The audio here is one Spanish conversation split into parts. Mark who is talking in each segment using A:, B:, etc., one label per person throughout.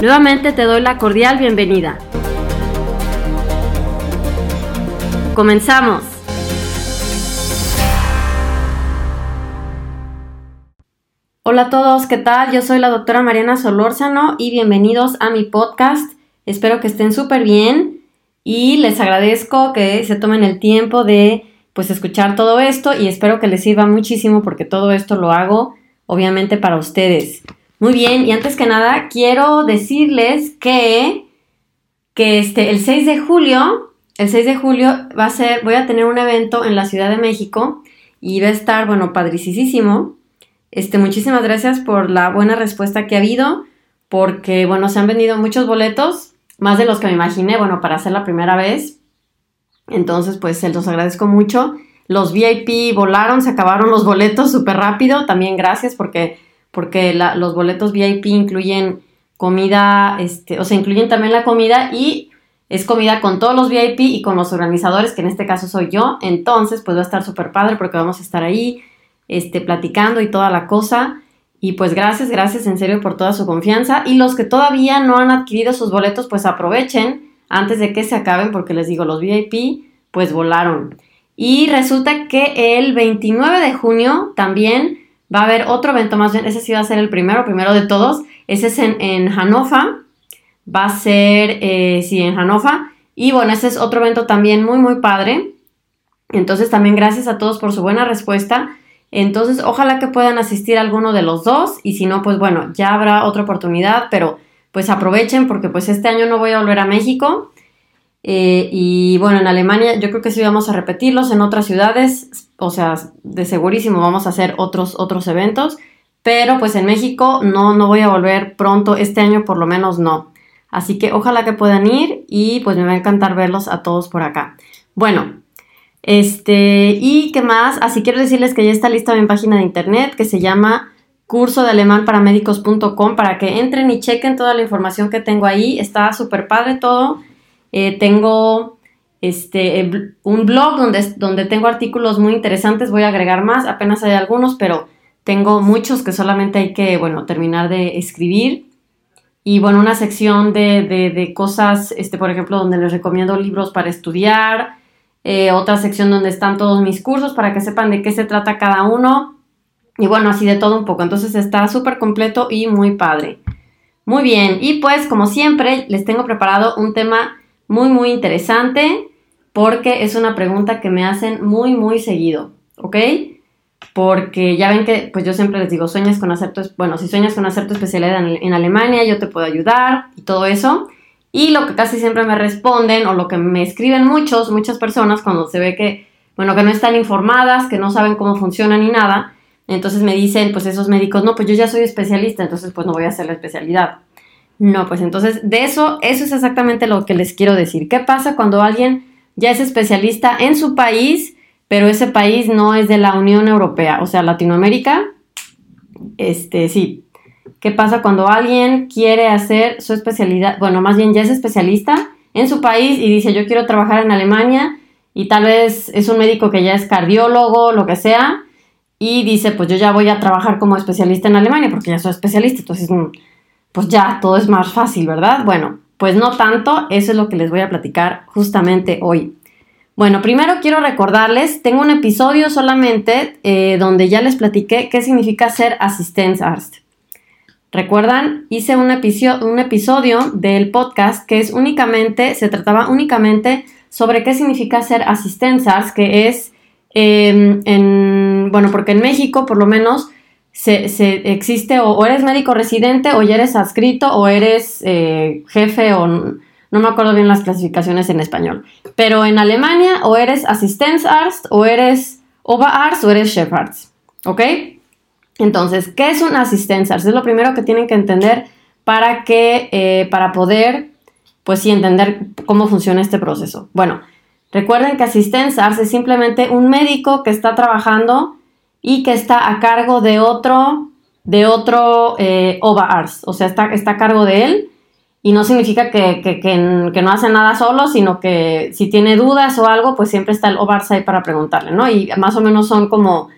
A: Nuevamente te doy la cordial bienvenida. Comenzamos. Hola a todos, ¿qué tal? Yo soy la doctora Mariana Solórzano y bienvenidos a mi podcast. Espero que estén súper bien y les agradezco que se tomen el tiempo de pues escuchar todo esto y espero que les sirva muchísimo porque todo esto lo hago obviamente para ustedes. Muy bien, y antes que nada, quiero decirles que, que este, el 6 de julio, el 6 de julio va a ser, voy a tener un evento en la Ciudad de México y va a estar, bueno, padricísimo. Este, muchísimas gracias por la buena respuesta que ha habido, porque, bueno, se han vendido muchos boletos, más de los que me imaginé, bueno, para hacer la primera vez. Entonces, pues, se los agradezco mucho. Los VIP volaron, se acabaron los boletos súper rápido. También gracias porque porque los boletos VIP incluyen comida, este, o sea, incluyen también la comida y es comida con todos los VIP y con los organizadores, que en este caso soy yo. Entonces, pues va a estar súper padre porque vamos a estar ahí, este, platicando y toda la cosa. Y pues gracias, gracias en serio por toda su confianza. Y los que todavía no han adquirido sus boletos, pues aprovechen antes de que se acaben, porque les digo, los VIP pues volaron. Y resulta que el 29 de junio también Va a haber otro evento más bien, ese sí va a ser el primero, primero de todos. Ese es en, en. Va a ser, eh, sí, en Hannover. Y bueno, ese es otro evento también muy, muy padre. Entonces también gracias a todos por su buena respuesta. Entonces ojalá que puedan asistir a alguno de los dos. Y si no, pues bueno, ya habrá otra oportunidad. Pero pues aprovechen porque pues este año no voy a volver a México. Eh, y bueno, en Alemania yo creo que sí vamos a repetirlos en otras ciudades o sea, de segurísimo vamos a hacer otros, otros eventos, pero pues en México no, no voy a volver pronto, este año por lo menos no. Así que ojalá que puedan ir y pues me va a encantar verlos a todos por acá. Bueno, este, y qué más, así quiero decirles que ya está lista mi página de internet que se llama curso de alemán para para que entren y chequen toda la información que tengo ahí. Está súper padre todo. Eh, tengo este, un blog donde, donde tengo artículos muy interesantes, voy a agregar más, apenas hay algunos, pero tengo muchos que solamente hay que, bueno, terminar de escribir. Y bueno, una sección de, de, cosas, este, por ejemplo, donde les recomiendo libros para estudiar, eh, otra sección donde están todos mis cursos para que sepan de qué se trata cada uno. Y bueno, así de todo un poco. Entonces está súper completo y muy padre. Muy bien, y pues como siempre les tengo preparado un tema muy muy interesante porque es una pregunta que me hacen muy, muy seguido, ¿ok? Porque ya ven que, pues yo siempre les digo, sueñas con hacer tu, bueno, si sueñas con hacer tu especialidad en, Alemania, yo te puedo ayudar y todo eso. Y lo que casi siempre me responden o lo que me escriben muchos, muchas personas cuando se ve que, bueno, que no están informadas, que no saben cómo funciona ni nada, entonces me dicen, pues esos médicos, no, pues yo ya soy especialista, entonces pues no voy a hacer la especialidad. No, pues entonces de eso, eso es exactamente lo que les quiero decir. ¿Qué pasa cuando alguien ya es especialista en su país, pero ese país no es de la Unión Europea, o sea, Latinoamérica. Este, sí. ¿Qué pasa cuando alguien quiere hacer su especialidad? Bueno, más bien ya es especialista en su país y dice, yo quiero trabajar en Alemania y tal vez es un médico que ya es cardiólogo, lo que sea, y dice, pues yo ya voy a trabajar como especialista en Alemania porque ya soy especialista, entonces, mm, pues ya todo es más fácil, ¿verdad? Bueno, pues no tanto, eso es lo que les voy a platicar justamente hoy. Bueno, primero quiero recordarles, tengo un episodio solamente eh, donde ya les platiqué qué significa ser Assistenzarzt. ¿Recuerdan? Hice un, episodio, un episodio del podcast que es únicamente, se trataba únicamente sobre qué significa ser assistenzarzt, que es, em, en, bueno, porque en México por lo menos se, existe o, eres médico residente o ya eres adscrito o eres eh, jefe o no me acuerdo bien las clasificaciones en español. Pero en Alemania o eres Assistenzarzt o eres Oberarzt o eres Chefarzt. ¿Ok? Entonces, ¿qué es un Assistenzarzt? Es lo primero que tienen que entender para que, eh, para poder, pues sí, entender cómo funciona este proceso. Bueno, recuerden que Assistenzarzt es simplemente un médico que está trabajando y que está a cargo de otro, de otro eh. O sea, está, está a cargo de él y no significa que, no hace nada solo, sino que si tiene dudas o algo, pues siempre está el Obarsa ahí para preguntarle, ¿no? Y más o menos son como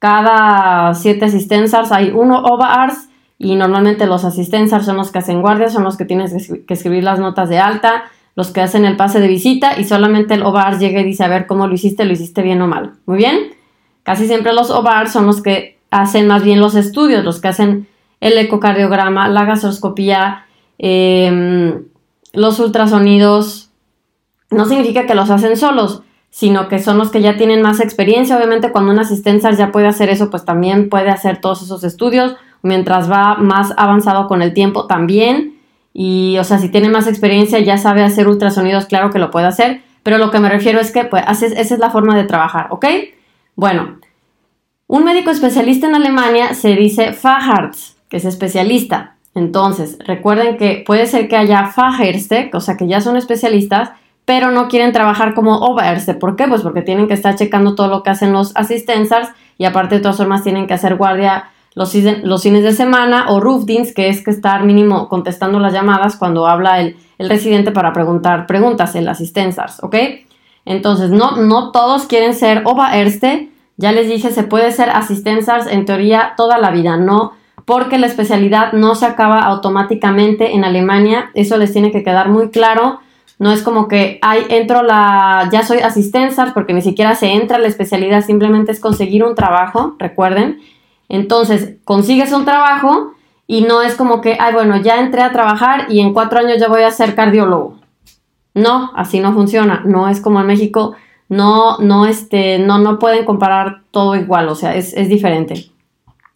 A: cada siete asistenzas hay uno Obars y normalmente los asistenzas son los que hacen guardia, son los que tienes que escribir las notas de alta, los que hacen el pase de visita y solamente el OVARS llega y dice a ver cómo lo hiciste, lo hiciste bien o mal. Muy bien. Casi siempre los OVARS son los que hacen más bien los estudios, los que hacen el ecocardiograma, la gastroscopía, Em, los ultrasonidos no significa que los hacen solos, sino que son los que ya tienen más experiencia. Obviamente cuando un asistente ya puede hacer eso, pues también puede hacer todos esos estudios. Mientras va más avanzado con el tiempo también. Y, o sea, si tiene más experiencia, ya sabe hacer ultrasonidos, claro que lo puede hacer. Pero lo que me refiero es que, pues, esa es la forma de trabajar, ¿ok? Bueno, un médico especialista en Alemania se dice Facharzt, que es especialista. Entonces, recuerden que puede ser que haya Fachärzte, o sea que ya son especialistas, pero no quieren trabajar como Oberärzte. ¿Por qué? Pues porque tienen que estar checando todo lo que hacen los asistenzars y aparte de todas formas tienen que hacer guardia los, fines de semana o Rufdins, que es que estar mínimo contestando las llamadas cuando habla el, residente para preguntar preguntas, el asistenzars, ¿ok? Entonces, no, no todos quieren ser Oberärzte. Ya les dije, se puede ser asistenzars en teoría toda la vida, no porque la especialidad no se acaba automáticamente en Alemania, eso les tiene que quedar muy claro. No es como que, ay, entro la, ya soy asistenzar, porque ni siquiera se entra a la especialidad, simplemente es conseguir un trabajo, recuerden. Entonces, consigues un trabajo y no es como que, ay, bueno, ya entré a trabajar y en cuatro años ya voy a ser cardiólogo. No, así no funciona. No es como en México, no, no, este, no, no pueden comparar todo igual, o sea, es, es diferente.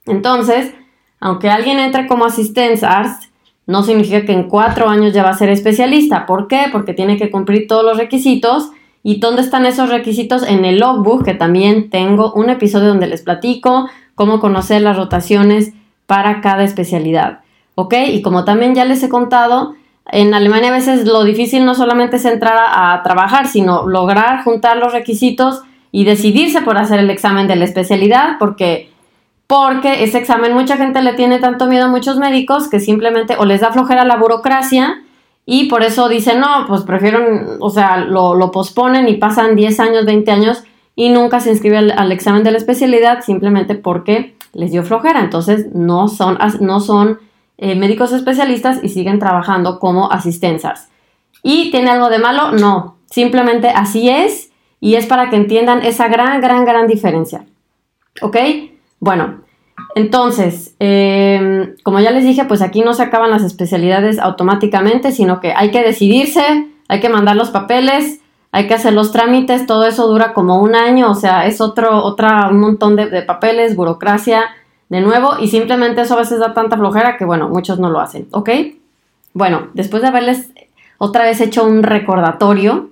A: Entonces, aunque alguien entre como Assistenzarzt, no significa que en cuatro años ya va a ser especialista. ¿Por qué? Porque tiene que cumplir todos los requisitos. ¿Y dónde están esos requisitos? En el logbook, que también tengo un episodio donde les platico cómo conocer las rotaciones para cada especialidad. ¿Ok? Y como también ya les he contado, en Alemania a veces lo difícil no solamente es entrar a, trabajar, sino lograr juntar los requisitos y decidirse por hacer el examen de la especialidad, porque porque ese examen mucha gente le tiene tanto miedo a muchos médicos que simplemente o les da flojera la burocracia y por eso dicen, no, pues prefiero, o sea, lo, posponen y pasan 10 años, 20 años y nunca se inscribe al, examen de la especialidad simplemente porque les dio flojera. Entonces no son, no son eh, médicos especialistas y siguen trabajando como asistenzas. ¿Y tiene algo de malo? No, simplemente así es y es para que entiendan esa gran, gran, gran diferencia. ¿Ok? Bueno, entonces, em, como ya les dije, pues aquí no se acaban las especialidades automáticamente, sino que hay que decidirse, hay que mandar los papeles, hay que hacer los trámites, todo eso dura como un año, o sea, es otro, otra, un montón de, de papeles, burocracia, de nuevo, y simplemente eso a veces da tanta flojera que, bueno, muchos no lo hacen, ¿ok? Bueno, después de haberles otra vez hecho un recordatorio,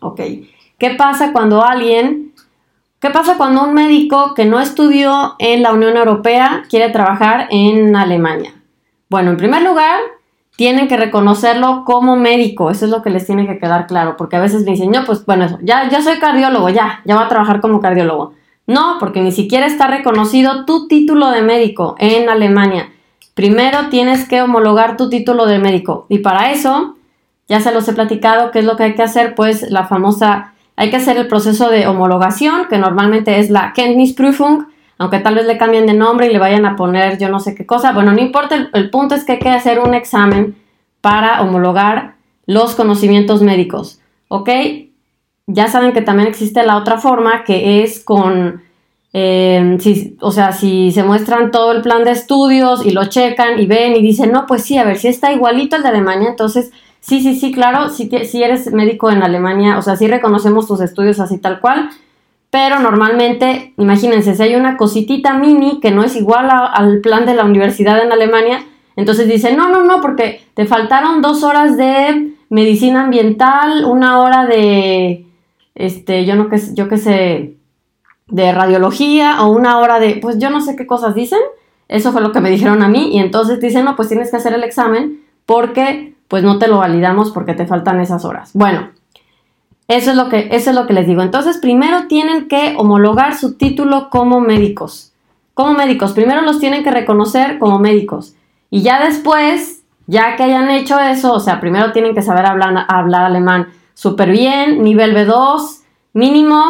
A: ¿ok? ¿Qué pasa cuando alguien ¿Qué pasa cuando un médico que no estudió en la Unión Europea quiere trabajar en Alemania? Bueno, en primer lugar, tienen que reconocerlo como médico, eso es lo que les tiene que quedar claro, porque a veces me dicen, no, pues bueno, ya, ya soy cardiólogo, ya, ya voy a trabajar como cardiólogo. No, porque ni siquiera está reconocido tu título de médico en Alemania. Primero tienes que homologar tu título de médico y para eso, ya se los he platicado, qué es lo que hay que hacer, pues la famosa hay que hacer el proceso de homologación, que normalmente es la Kenntnisprüfung, aunque tal vez le cambien de nombre y le vayan a poner yo no sé qué cosa. Bueno, no importa, el, punto es que hay que hacer un examen para homologar los conocimientos médicos, ¿ok? Ya saben que también existe la otra forma que es con eh, si, o sea, si se muestran todo el plan de estudios y lo checan y ven y dicen, no, pues sí, a ver, si está igualito al de Alemania, entonces sí, sí, sí, claro, si, si eres médico en Alemania, o sea, sí reconocemos tus estudios así tal cual, pero normalmente, imagínense, si hay una cositita mini que no es igual al plan de la universidad en Alemania, entonces dicen, no, no, no, porque te faltaron dos horas de medicina ambiental, una hora de, este, yo no que, yo qué sé, de radiología o una hora de, pues yo no sé qué cosas dicen. Eso fue lo que me dijeron a mí y entonces dicen, no, pues tienes que hacer el examen porque pues no te lo validamos porque te faltan esas horas. Bueno, eso es lo que, eso es lo que les digo. Entonces, primero tienen que homologar su título como médicos. Como médicos, primero los tienen que reconocer como médicos. Y ya después, ya que hayan hecho eso, o sea, primero tienen que saber hablar, hablar alemán súper bien, nivel B2 mínimo,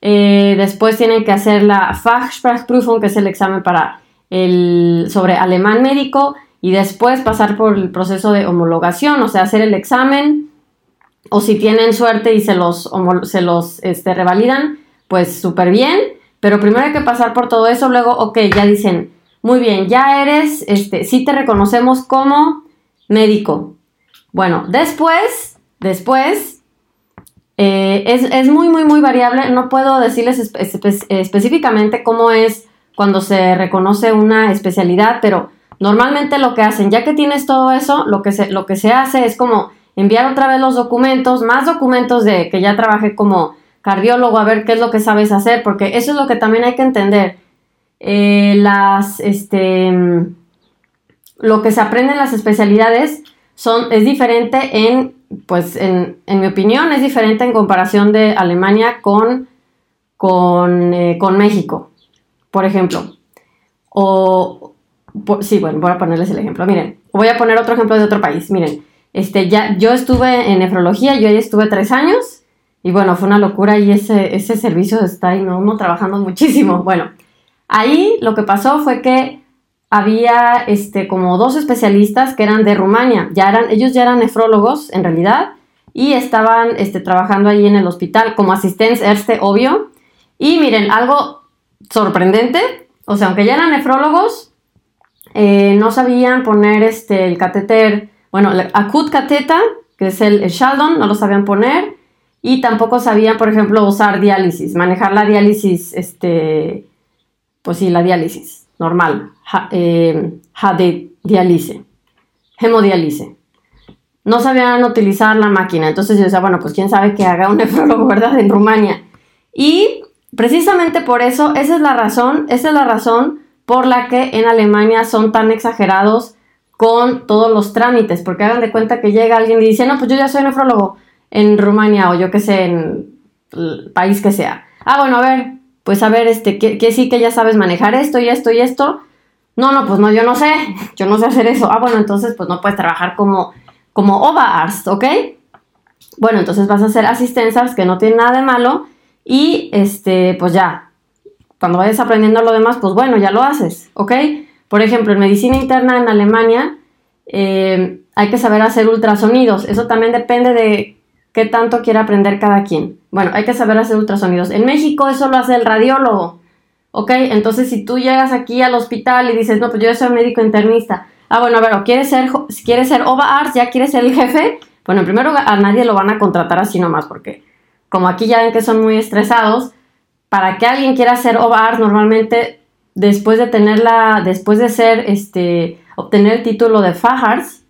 A: eh, después tienen que hacer la Fachsprachprüfung, que es el examen para el, sobre alemán médico, y después pasar por el proceso de homologación, o sea, hacer el examen, o si tienen suerte y se los, se los este, revalidan, pues súper bien, pero primero hay que pasar por todo eso, luego, ok, ya dicen, muy bien, ya eres, este, sí te reconocemos como médico. Bueno, después, después, eh, es, muy, muy, muy variable. No puedo decirles específicamente cómo es cuando se reconoce una especialidad, pero normalmente lo que hacen, ya que tienes todo eso, lo que se, lo que se hace es como enviar otra vez los documentos, más documentos de que ya trabajé como cardiólogo, a ver qué es lo que sabes hacer, porque eso es lo que también hay que entender. Eh, las, este, lo que se aprende en las especialidades son, es diferente en pues en, mi opinión es diferente en comparación de Alemania con, con, eh, México, por ejemplo. O, sí, bueno, voy a ponerles el ejemplo. Miren, voy a poner otro ejemplo de otro país. Miren, este, ya, yo estuve en nefrología, yo ahí estuve tres años y bueno, fue una locura y ese, ese servicio está ahí, ¿no? uno trabajando muchísimo. Bueno, ahí lo que pasó fue que había este, como dos especialistas que eran de Rumania. Ya eran, ellos ya eran nefrólogos en realidad y estaban este, trabajando ahí en el hospital como asistentes, este obvio. Y miren, algo sorprendente, o sea, aunque ya eran nefrólogos, eh, no sabían poner este, el catéter, bueno, el acute cateta, que es el, el Sheldon, no lo sabían poner. Y tampoco sabían, por ejemplo, usar diálisis, manejar la diálisis, este, pues sí, la diálisis normal, eh, diálisis, hemodiálisis. No sabían utilizar la máquina, entonces yo decía, bueno, pues quién sabe que haga un nefrólogo, ¿verdad? En Rumania. Y precisamente por eso, esa es la razón, esa es la razón por la que en Alemania son tan exagerados con todos los trámites, porque hagan de cuenta que llega alguien y dice, no, pues yo ya soy nefrólogo en Rumania o yo que sé, en el país que sea. Ah, bueno, a ver, pues a ver, este, que, sí que ya sabes manejar esto y esto y esto. No, no, pues no, yo no sé, yo no sé hacer eso. Ah, bueno, entonces pues no puedes trabajar como, como Oberarzt, ¿ok? Bueno, entonces vas a hacer asistencias que no tienen nada de malo y este, pues ya, cuando vayas aprendiendo lo demás, pues bueno, ya lo haces, ¿ok? Por ejemplo, en medicina interna en Alemania eh, hay que saber hacer ultrasonidos. Eso también depende de qué tanto quiere aprender cada quien. Bueno, hay que saber hacer ultrasonidos. En México eso lo hace el radiólogo. ¿Ok? Entonces, si tú llegas aquí al hospital y dices, no, pues yo soy médico internista. Ah, bueno, a ver, o quieres ser, si quieres ser OVA ya quieres ser el jefe. Bueno, en primer lugar, a nadie lo van a contratar así nomás, porque como aquí ya ven que son muy estresados, para que alguien quiera ser OVA normalmente después de tenerla, después de ser, este, obtener el título de Fajars,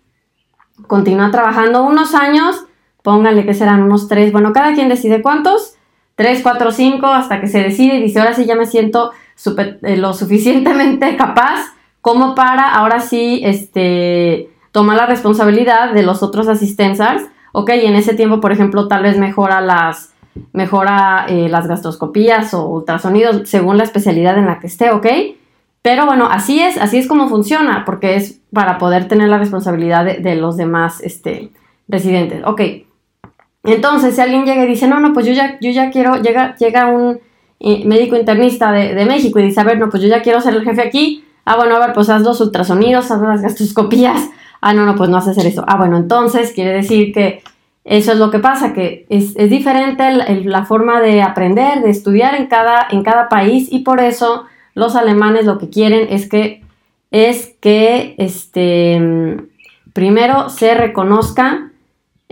A: continúa trabajando unos años pónganle que serán unos tres, bueno, cada quien decide cuántos, tres, cuatro, cinco, hasta que se decide y dice, ahora sí ya me siento eh, lo suficientemente capaz como para ahora sí, este, tomar la responsabilidad de los otros asistentes, ok, y en ese tiempo, por ejemplo, tal vez mejora las, mejora eh, las gastroscopías o ultrasonidos según la especialidad en la que esté, ok, pero bueno, así es, así es como funciona, porque es para poder tener la responsabilidad de, de los demás, este, residentes, ok. Entonces, si alguien llega y dice, no, no, pues yo ya, yo ya quiero, llega, llega un eh, médico internista de, México y dice, a ver, no, pues yo ya quiero ser el jefe aquí. Ah, bueno, a ver, pues haz los ultrasonidos, haz las gastroscopías. Ah, no, no, pues no hace hacer eso. Ah, bueno, entonces quiere decir que eso es lo que pasa, que es, diferente la forma de aprender, de estudiar en cada, en cada país y por eso los alemanes lo que quieren es que, es que este, primero se reconozca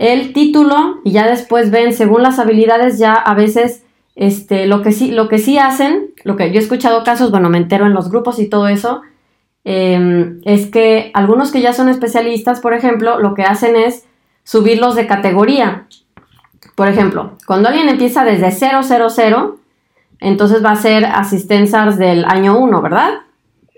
A: el título y ya después ven, según las habilidades, ya a veces este, lo, que sí, lo que sí hacen, lo que yo he escuchado casos, bueno, me entero en los grupos y todo eso, em, es que algunos que ya son especialistas, por ejemplo, lo que hacen es subirlos de categoría. Por ejemplo, cuando alguien empieza desde 000, entonces va a ser asistencias del año 1, ¿verdad?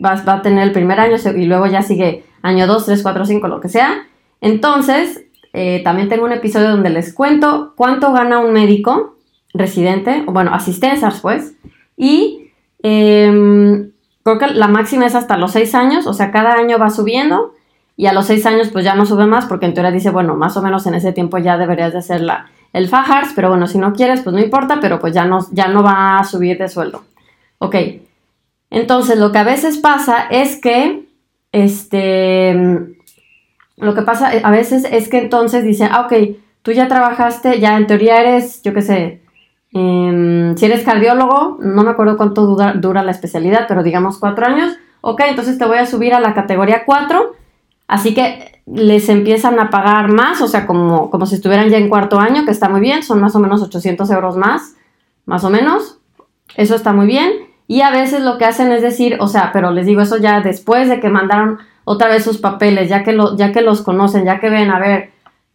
A: Va, va, a tener el primer año y luego ya sigue año 2, 3, 4, 5, lo que sea. Entonces, eh, también tengo un episodio donde les cuento cuánto gana un médico residente, o bueno, asistencias pues, y em, creo que la máxima es hasta los seis años, o sea, cada año va subiendo y a los seis años pues ya no sube más porque en teoría dice, bueno, más o menos en ese tiempo ya deberías de hacer la, el Fajars, pero bueno, si no quieres pues no importa, pero pues ya no, ya no va a subir de sueldo. Ok, entonces lo que a veces pasa es que, este, lo que pasa a veces es que entonces dicen, ah, ok, tú ya trabajaste, ya en teoría eres, yo qué sé, em, si eres cardiólogo, no me acuerdo cuánto dura, la especialidad, pero digamos cuatro años, ok, entonces te voy a subir a la categoría 4, así que les empiezan a pagar más, o sea, como, como si estuvieran ya en cuarto año, que está muy bien, son más o menos 800 euros más, más o menos, eso está muy bien, y a veces lo que hacen es decir, o sea, pero les digo eso ya después de que mandaron otra vez sus papeles, ya que, lo, ya que los conocen, ya que ven, a ver,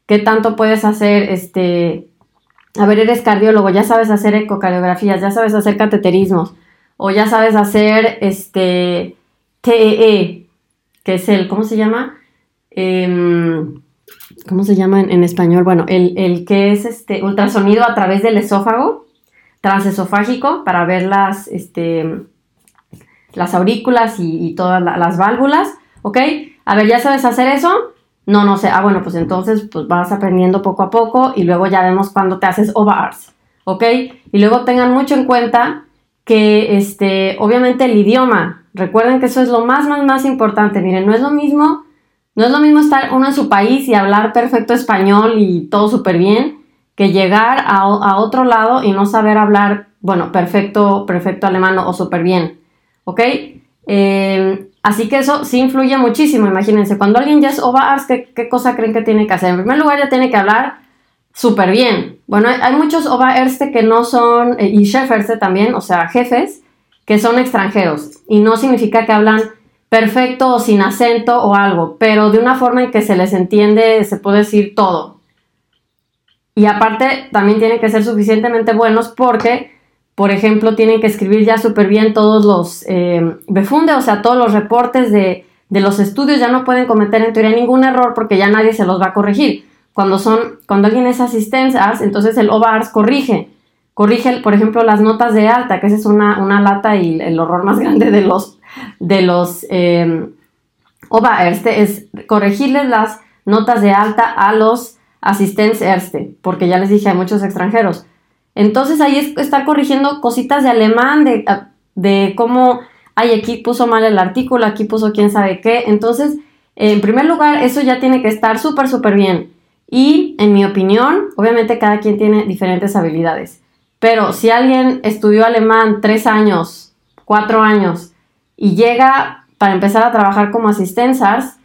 A: qué tanto puedes hacer, este, a ver, eres cardiólogo, ya sabes hacer ecocardiografías, ya sabes hacer cateterismos, o ya sabes hacer, este, TEE, e, que es el, ¿cómo se llama? Em, ¿Cómo se llama en, español? Bueno, el, que es este ultrasonido a través del esófago, transesofágico, para ver las, este, las aurículas y todas las válvulas. ¿Ok? A ver, ¿ya sabes hacer eso? No, no sé. Ah, bueno, pues entonces pues vas aprendiendo poco a poco y luego ya vemos cuando te haces OVARs, ¿ok? Y luego tengan mucho en cuenta que, este, obviamente el idioma, recuerden que eso es lo más, más, más importante. Miren, no es lo mismo, no es lo mismo estar uno en su país y hablar perfecto español y todo súper bien, que llegar a, a, otro lado y no saber hablar, bueno, perfecto, perfecto alemán o súper bien, ¿ok? Eh, Así que eso sí influye muchísimo, imagínense, cuando alguien ya es OVARS, ¿qué, ¿qué, cosa creen que tiene que hacer? En primer lugar, ya tiene que hablar súper bien. Bueno, hay, muchos OVARS que no son, eh, y chefers también, o sea, jefes, que son extranjeros. Y no significa que hablan perfecto o sin acento o algo, pero de una forma en que se les entiende, se puede decir todo. Y aparte, también tienen que ser suficientemente buenos porque por ejemplo, tienen que escribir ya súper bien todos los eh, o sea, todos los reportes de, los estudios, ya no pueden cometer en teoría ningún error porque ya nadie se los va a corregir. Cuando, son, cuando alguien es asistencias, entonces el OVARS corrige. Corrige, por ejemplo, las notas de alta, que esa es una, lata y el horror más grande de los, de los eh, es corregirles las notas de alta a los asistentes ERSTE, porque ya les dije, hay muchos extranjeros. Entonces ahí es estar corrigiendo cositas de alemán, de, ah, de cómo, ay, aquí puso mal el artículo, aquí puso quién sabe qué. Entonces, en primer lugar, eso ya tiene que estar súper, súper bien. Y en mi opinión, obviamente cada quien tiene diferentes habilidades. Pero si alguien estudió alemán tres años, cuatro años, y llega para empezar a trabajar como asistenzas,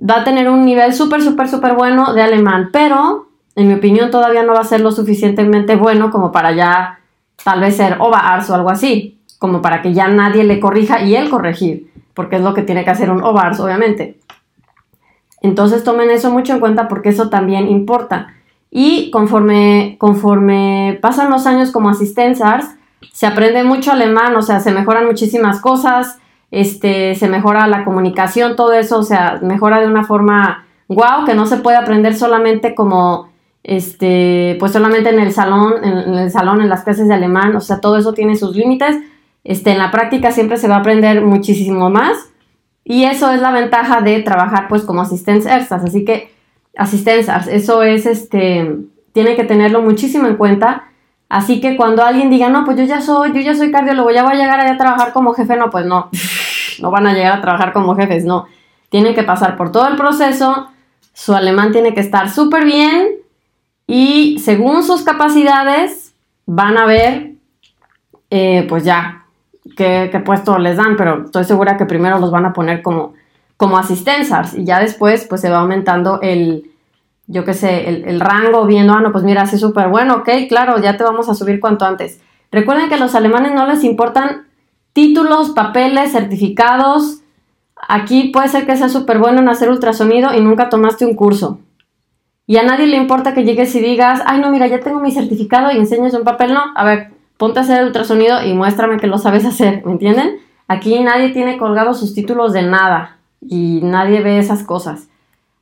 A: va a tener un nivel súper, súper, súper bueno de alemán. Pero en mi opinión, todavía no va a ser lo suficientemente bueno como para ya tal vez ser OVARS o algo así, como para que ya nadie le corrija y él corregir, porque es lo que tiene que hacer un OVARS, obviamente. Entonces tomen eso mucho en cuenta porque eso también importa. Y conforme, conforme pasan los años como asistenzars, se aprende mucho alemán, o sea, se mejoran muchísimas cosas, este, se mejora la comunicación, todo eso, o sea, mejora de una forma wow, que no se puede aprender solamente como este, pues solamente en el salón, en, el salón, en las clases de alemán, o sea, todo eso tiene sus límites. Este, en la práctica siempre se va a aprender muchísimo más y eso es la ventaja de trabajar pues como asistentes así que asistencias, eso es este, tiene que tenerlo muchísimo en cuenta. Así que cuando alguien diga, no, pues yo ya soy, yo ya soy cardiólogo, ya voy a llegar allá a trabajar como jefe, no, pues no, no van a llegar a trabajar como jefes, no. Tienen que pasar por todo el proceso, su alemán tiene que estar súper bien, y según sus capacidades van a ver, eh, pues ya, qué, puesto les dan, pero estoy segura que primero los van a poner como, como y ya después pues se va aumentando el, yo qué sé, el, rango viendo, ah, no, pues mira, así súper bueno, ok, claro, ya te vamos a subir cuanto antes. Recuerden que a los alemanes no les importan títulos, papeles, certificados. Aquí puede ser que sea súper bueno en hacer ultrasonido y nunca tomaste un curso. Y a nadie le importa que llegues y digas, ay, no, mira, ya tengo mi certificado y enseñes un papel. No, a ver, ponte a hacer el ultrasonido y muéstrame que lo sabes hacer, ¿me entienden? Aquí nadie tiene colgados sus títulos de nada y nadie ve esas cosas.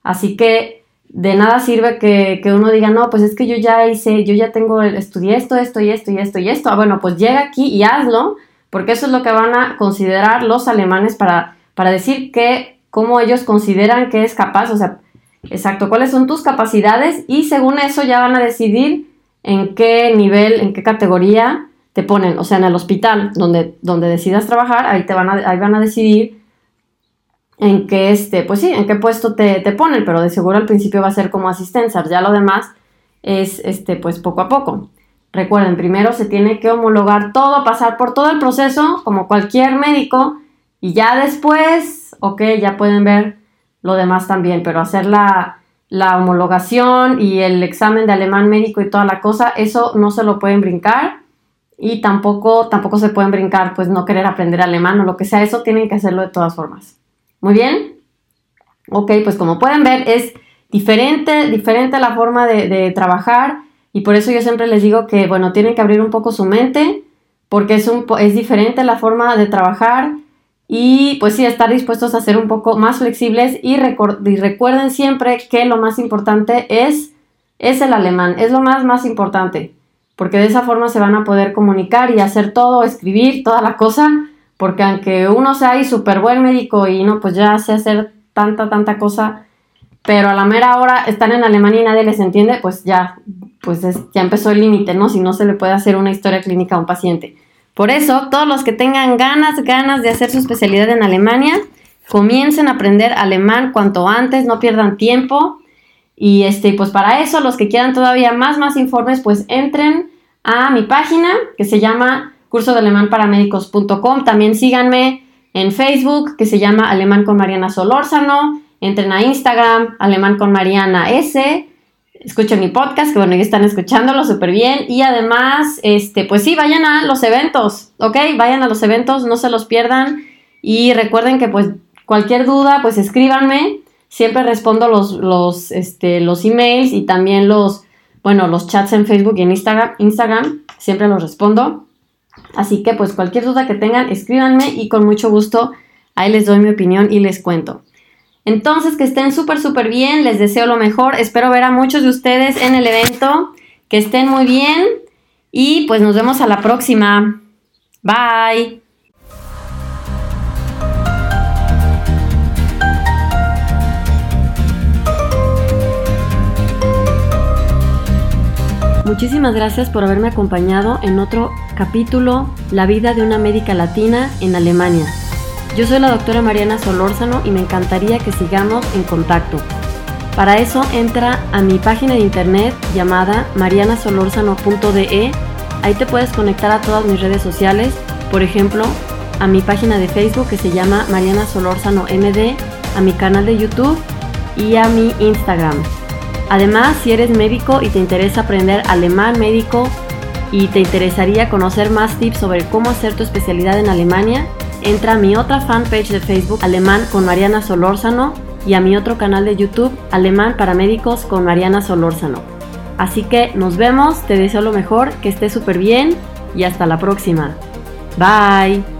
A: Así que de nada sirve que, uno diga, no, pues es que yo ya hice, yo ya tengo, estudié esto, esto y esto y esto y esto. Ah, bueno, pues llega aquí y hazlo, porque eso es lo que van a considerar los alemanes para, para decir que, cómo ellos consideran que es capaz, o sea, exacto, cuáles son tus capacidades y según eso ya van a decidir en qué nivel, en qué categoría te ponen, o sea, en el hospital donde, donde decidas trabajar, ahí, te van a, ahí van a decidir en qué, este, pues sí, en qué puesto te, ponen, pero de seguro al principio va a ser como asistencia, ya lo demás es, este, pues poco a poco. Recuerden, primero se tiene que homologar todo, pasar por todo el proceso, como cualquier médico, y ya después, ok, ya pueden ver lo demás también, pero hacer la, la homologación y el examen de alemán médico y toda la cosa, eso no se lo pueden brincar y tampoco, tampoco se pueden brincar, pues no querer aprender alemán o lo que sea, eso tienen que hacerlo de todas formas. Muy bien. Ok, pues como pueden ver es diferente, diferente la forma de, trabajar y por eso yo siempre les digo que, bueno, tienen que abrir un poco su mente porque es, un, es diferente la forma de trabajar y pues sí, estar dispuestos a ser un poco más flexibles y, recuerden siempre que lo más importante es, es el alemán, es lo más, más importante, porque de esa forma se van a poder comunicar y hacer todo, escribir, toda la cosa porque aunque uno sea ahí súper buen médico y no, pues ya sé hacer tanta, tanta cosa, pero a la mera hora están en Alemania y nadie les entiende, pues ya, pues ya empezó el límite, ¿no? Si no se le puede hacer una historia clínica a un paciente. Por eso, todos los que tengan ganas, ganas de hacer su especialidad en Alemania, comiencen a aprender alemán cuanto antes, no pierdan tiempo. Y este, pues para eso, los que quieran todavía más, más informes, pues entren a mi página que se llama curso de alemán para médicos.com. También síganme en Facebook, que se llama Alemán con Mariana Solórzano. Entren a Instagram, Alemán con Mariana S. Escuchen mi podcast, que bueno, ya están escuchándolo súper bien. Y además, este, pues sí, vayan a los eventos, ¿ok? Vayan a los eventos, no se los pierdan. Y recuerden que pues cualquier duda, pues escríbanme. Siempre respondo los, los, este, los emails y también los, bueno, los chats en Facebook y en Instagram. Instagram siempre los respondo. Así que pues cualquier duda que tengan, escríbanme y con mucho gusto ahí les doy mi opinión y les cuento. Entonces, que estén súper, súper bien, les deseo lo mejor, espero ver a muchos de ustedes en el evento, que estén muy bien y pues nos vemos a la próxima. Bye. Muchísimas gracias por haberme acompañado en otro capítulo La vida de una médica latina en Alemania. Yo soy la doctora Mariana Solórzano y me encantaría que sigamos en contacto. Para eso entra a mi página de internet llamada marianasolorzano.de. Ahí te puedes conectar a todas mis redes sociales, por ejemplo, a mi página de Facebook que se llama Mariana Solórzano MD, a mi canal de YouTube y a mi Instagram. Además, si eres médico y te interesa aprender alemán médico y te interesaría conocer más tips sobre cómo hacer tu especialidad en Alemania, entra a mi otra fanpage de Facebook Alemán con Mariana Solórzano y a mi otro canal de YouTube Alemán para Médicos con Mariana Solórzano. Así que nos vemos, te deseo lo mejor, que estés súper bien y hasta la próxima. Bye.